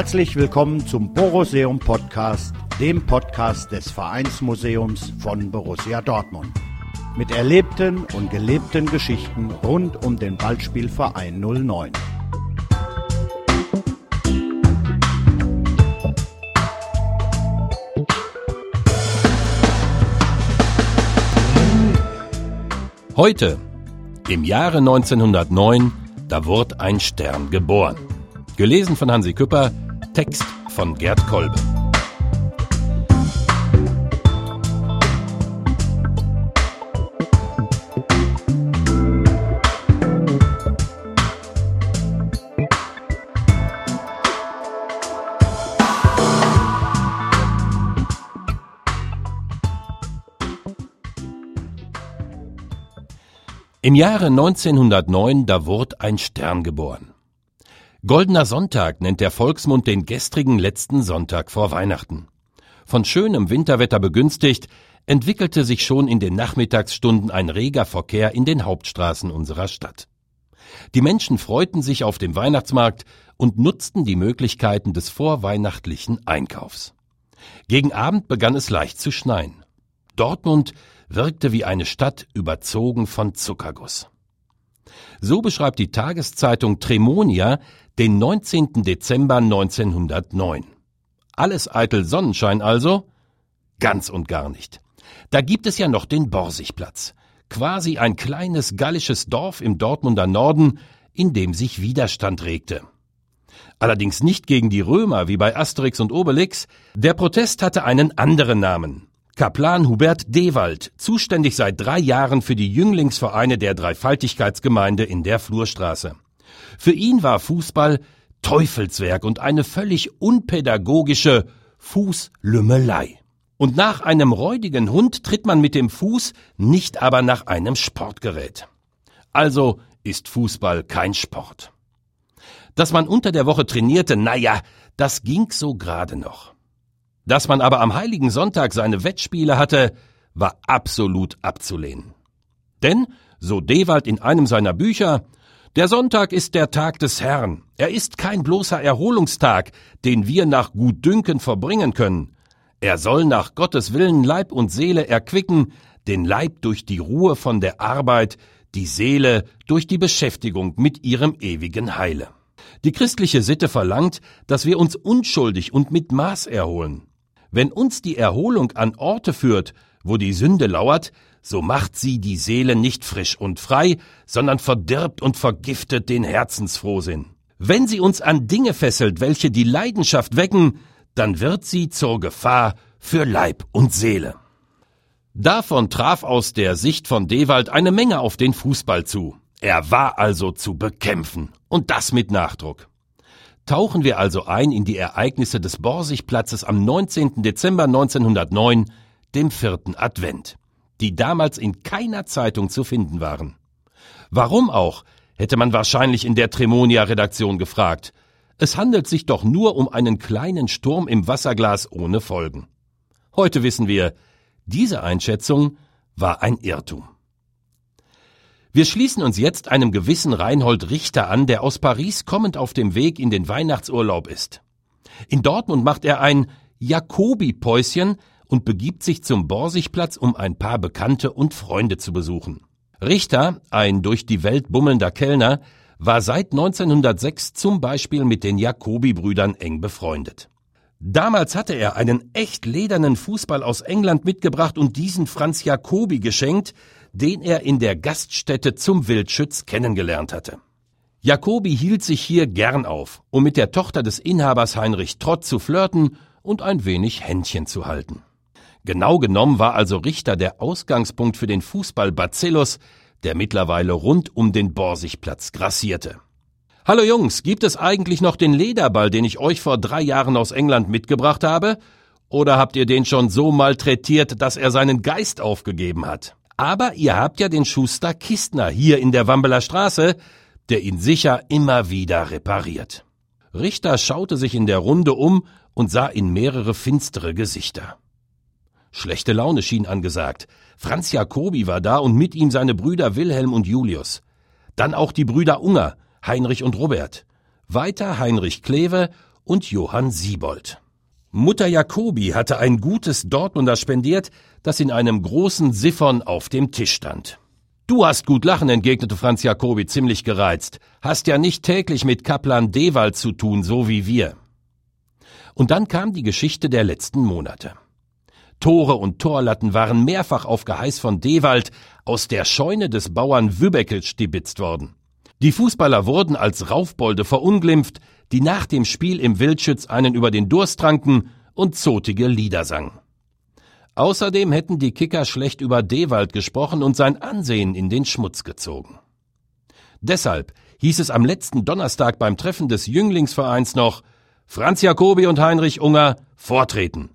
Herzlich willkommen zum Boruseum Podcast, dem Podcast des Vereinsmuseums von Borussia Dortmund. Mit erlebten und gelebten Geschichten rund um den Ballspielverein 09. Heute, im Jahre 1909, da wurde ein Stern geboren. Gelesen von Hansi Küpper, Text von Gerd Kolbe. Im Jahre 1909, da wurde ein Stern geboren. Goldener Sonntag nennt der Volksmund den gestrigen letzten Sonntag vor Weihnachten. Von schönem Winterwetter begünstigt, entwickelte sich schon in den Nachmittagsstunden ein reger Verkehr in den Hauptstraßen unserer Stadt. Die Menschen freuten sich auf dem Weihnachtsmarkt und nutzten die Möglichkeiten des vorweihnachtlichen Einkaufs. Gegen Abend begann es leicht zu schneien. Dortmund wirkte wie eine Stadt überzogen von Zuckerguss. So beschreibt die Tageszeitung Tremonia den 19. Dezember 1909. Alles eitel Sonnenschein also? Ganz und gar nicht. Da gibt es ja noch den Borsigplatz, quasi ein kleines gallisches Dorf im Dortmunder Norden, in dem sich Widerstand regte. Allerdings nicht gegen die Römer wie bei Asterix und Obelix, der Protest hatte einen anderen Namen. Kaplan Hubert Dewald, zuständig seit drei Jahren für die Jünglingsvereine der Dreifaltigkeitsgemeinde in der Flurstraße. Für ihn war Fußball Teufelswerk und eine völlig unpädagogische Fußlümmelei. Und nach einem räudigen Hund tritt man mit dem Fuß, nicht aber nach einem Sportgerät. Also ist Fußball kein Sport. Dass man unter der Woche trainierte, naja, das ging so gerade noch. Dass man aber am heiligen Sonntag seine Wettspiele hatte, war absolut abzulehnen. Denn, so Dewald in einem seiner Bücher, der Sonntag ist der Tag des Herrn. Er ist kein bloßer Erholungstag, den wir nach Gutdünken verbringen können. Er soll nach Gottes Willen Leib und Seele erquicken, den Leib durch die Ruhe von der Arbeit, die Seele durch die Beschäftigung mit ihrem ewigen Heile. Die christliche Sitte verlangt, dass wir uns unschuldig und mit Maß erholen. Wenn uns die Erholung an Orte führt, wo die Sünde lauert, so macht sie die Seele nicht frisch und frei, sondern verdirbt und vergiftet den Herzensfrohsinn. Wenn sie uns an Dinge fesselt, welche die Leidenschaft wecken, dann wird sie zur Gefahr für Leib und Seele. Davon traf aus der Sicht von Dewald eine Menge auf den Fußball zu. Er war also zu bekämpfen, und das mit Nachdruck. Tauchen wir also ein in die Ereignisse des Borsigplatzes am 19. Dezember 1909, dem vierten Advent, die damals in keiner Zeitung zu finden waren. Warum auch, hätte man wahrscheinlich in der Tremonia-Redaktion gefragt. Es handelt sich doch nur um einen kleinen Sturm im Wasserglas ohne Folgen. Heute wissen wir, diese Einschätzung war ein Irrtum. Wir schließen uns jetzt einem gewissen Reinhold Richter an, der aus Paris kommend auf dem Weg in den Weihnachtsurlaub ist. In Dortmund macht er ein Jakobi-Päuschen und begibt sich zum Borsigplatz, um ein paar Bekannte und Freunde zu besuchen. Richter, ein durch die Welt bummelnder Kellner, war seit 1906 zum Beispiel mit den Jacobi-Brüdern eng befreundet. Damals hatte er einen echt ledernen Fußball aus England mitgebracht und diesen Franz Jacobi geschenkt, den er in der Gaststätte zum Wildschütz kennengelernt hatte. Jacobi hielt sich hier gern auf, um mit der Tochter des Inhabers Heinrich Trott zu flirten und ein wenig Händchen zu halten. Genau genommen war also Richter der Ausgangspunkt für den Fußball Bacillus, der mittlerweile rund um den Borsigplatz grassierte. Hallo Jungs, gibt es eigentlich noch den Lederball, den ich euch vor drei Jahren aus England mitgebracht habe? Oder habt ihr den schon so malträtiert, dass er seinen Geist aufgegeben hat? Aber ihr habt ja den Schuster Kistner hier in der Wambeler Straße, der ihn sicher immer wieder repariert. Richter schaute sich in der Runde um und sah in mehrere finstere Gesichter. Schlechte Laune schien angesagt. Franz Jacobi war da und mit ihm seine Brüder Wilhelm und Julius. Dann auch die Brüder Unger, Heinrich und Robert. Weiter Heinrich Kleve und Johann Siebold. Mutter Jacobi hatte ein gutes Dortmunder spendiert, das in einem großen Siphon auf dem Tisch stand. Du hast gut lachen, entgegnete Franz Jacobi ziemlich gereizt. Hast ja nicht täglich mit Kaplan Dewald zu tun, so wie wir. Und dann kam die Geschichte der letzten Monate. Tore und Torlatten waren mehrfach auf Geheiß von Dewald aus der Scheune des Bauern Wübeckel stibitzt worden. Die Fußballer wurden als Raufbolde verunglimpft, die nach dem Spiel im Wildschütz einen über den Durst tranken und zotige Lieder sangen. Außerdem hätten die Kicker schlecht über Dewald gesprochen und sein Ansehen in den Schmutz gezogen. Deshalb hieß es am letzten Donnerstag beim Treffen des Jünglingsvereins noch Franz Jacobi und Heinrich Unger vortreten.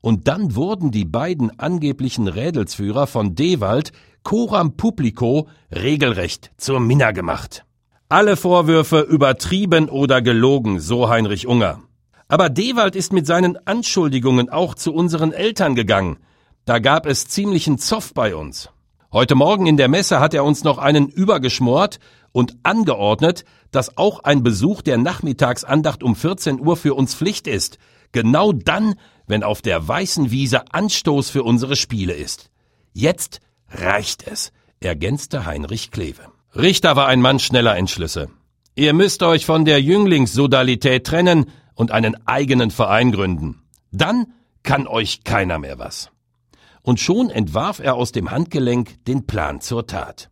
Und dann wurden die beiden angeblichen Rädelsführer von Dewald coram publico regelrecht zur Minna gemacht. Alle Vorwürfe übertrieben oder gelogen, so Heinrich Unger. Aber Dewald ist mit seinen Anschuldigungen auch zu unseren Eltern gegangen. Da gab es ziemlichen Zoff bei uns. Heute Morgen in der Messe hat er uns noch einen übergeschmort und angeordnet, dass auch ein Besuch der Nachmittagsandacht um 14 Uhr für uns Pflicht ist. Genau dann, wenn auf der weißen Wiese Anstoß für unsere Spiele ist. Jetzt reicht es, ergänzte Heinrich Kleve. Richter war ein Mann schneller Entschlüsse. Ihr müsst euch von der Jünglingssodalität trennen und einen eigenen Verein gründen. Dann kann euch keiner mehr was. Und schon entwarf er aus dem Handgelenk den Plan zur Tat.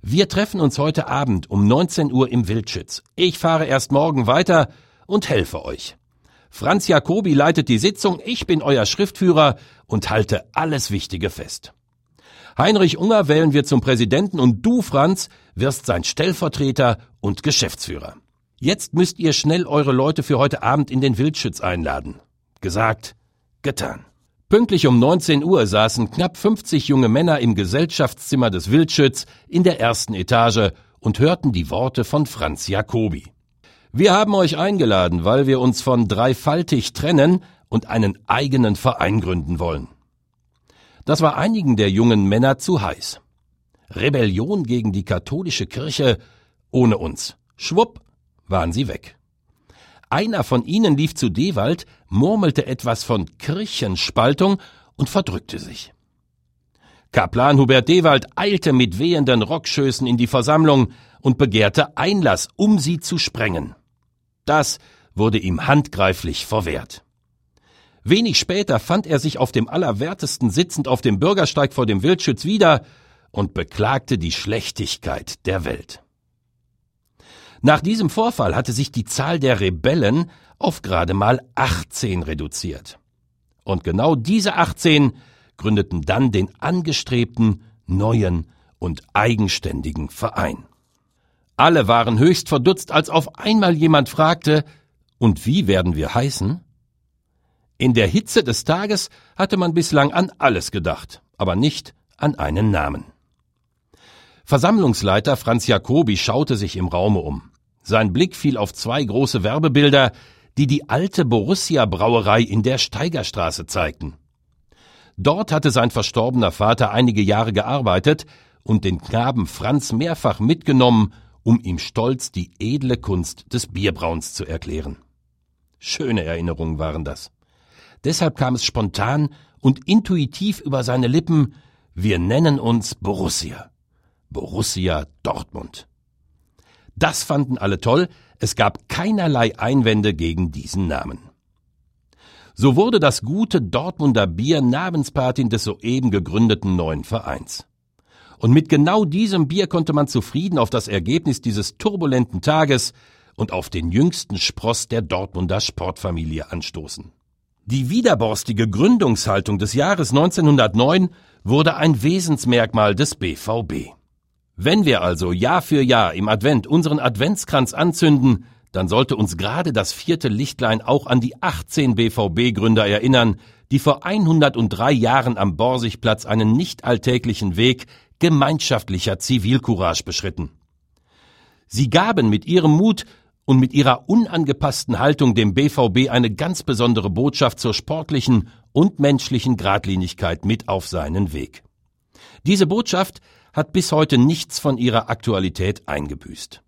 Wir treffen uns heute Abend um 19 Uhr im Wildschütz. Ich fahre erst morgen weiter und helfe euch. Franz Jacobi leitet die Sitzung, ich bin euer Schriftführer und halte alles Wichtige fest. Heinrich Unger wählen wir zum Präsidenten und du, Franz, wirst sein Stellvertreter und Geschäftsführer. Jetzt müsst ihr schnell eure Leute für heute Abend in den Wildschütz einladen. Gesagt, getan. Pünktlich um 19 Uhr saßen knapp 50 junge Männer im Gesellschaftszimmer des Wildschütz in der ersten Etage und hörten die Worte von Franz Jacobi. Wir haben euch eingeladen, weil wir uns von dreifaltig trennen und einen eigenen Verein gründen wollen. Das war einigen der jungen Männer zu heiß. Rebellion gegen die katholische Kirche ohne uns. Schwupp waren sie weg. Einer von ihnen lief zu Dewald, murmelte etwas von Kirchenspaltung und verdrückte sich. Kaplan Hubert Dewald eilte mit wehenden Rockschößen in die Versammlung und begehrte Einlass, um sie zu sprengen. Das wurde ihm handgreiflich verwehrt. Wenig später fand er sich auf dem Allerwertesten sitzend auf dem Bürgersteig vor dem Wildschütz wieder und beklagte die Schlechtigkeit der Welt. Nach diesem Vorfall hatte sich die Zahl der Rebellen auf gerade mal 18 reduziert. Und genau diese 18 gründeten dann den angestrebten neuen und eigenständigen Verein. Alle waren höchst verdutzt, als auf einmal jemand fragte, und wie werden wir heißen? In der Hitze des Tages hatte man bislang an alles gedacht, aber nicht an einen Namen. Versammlungsleiter Franz Jacobi schaute sich im Raume um. Sein Blick fiel auf zwei große Werbebilder, die die alte Borussia Brauerei in der Steigerstraße zeigten. Dort hatte sein verstorbener Vater einige Jahre gearbeitet und den Knaben Franz mehrfach mitgenommen, um ihm stolz die edle Kunst des Bierbrauns zu erklären. Schöne Erinnerungen waren das. Deshalb kam es spontan und intuitiv über seine Lippen, wir nennen uns Borussia. Borussia Dortmund. Das fanden alle toll, es gab keinerlei Einwände gegen diesen Namen. So wurde das gute Dortmunder Bier Namenspatin des soeben gegründeten neuen Vereins. Und mit genau diesem Bier konnte man zufrieden auf das Ergebnis dieses turbulenten Tages und auf den jüngsten Spross der Dortmunder Sportfamilie anstoßen. Die widerborstige Gründungshaltung des Jahres 1909 wurde ein Wesensmerkmal des BVB. Wenn wir also Jahr für Jahr im Advent unseren Adventskranz anzünden, dann sollte uns gerade das vierte Lichtlein auch an die 18 BVB-Gründer erinnern, die vor 103 Jahren am Borsigplatz einen nicht alltäglichen Weg gemeinschaftlicher Zivilcourage beschritten. Sie gaben mit ihrem Mut und mit ihrer unangepassten Haltung dem BVB eine ganz besondere Botschaft zur sportlichen und menschlichen Gradlinigkeit mit auf seinen Weg. Diese Botschaft hat bis heute nichts von ihrer Aktualität eingebüßt.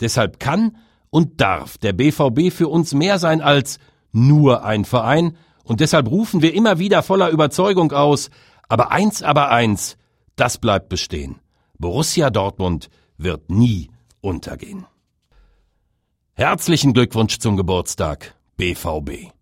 Deshalb kann und darf der BVB für uns mehr sein als nur ein Verein, und deshalb rufen wir immer wieder voller Überzeugung aus, aber eins, aber eins, das bleibt bestehen. Borussia Dortmund wird nie untergehen. Herzlichen Glückwunsch zum Geburtstag, BVB.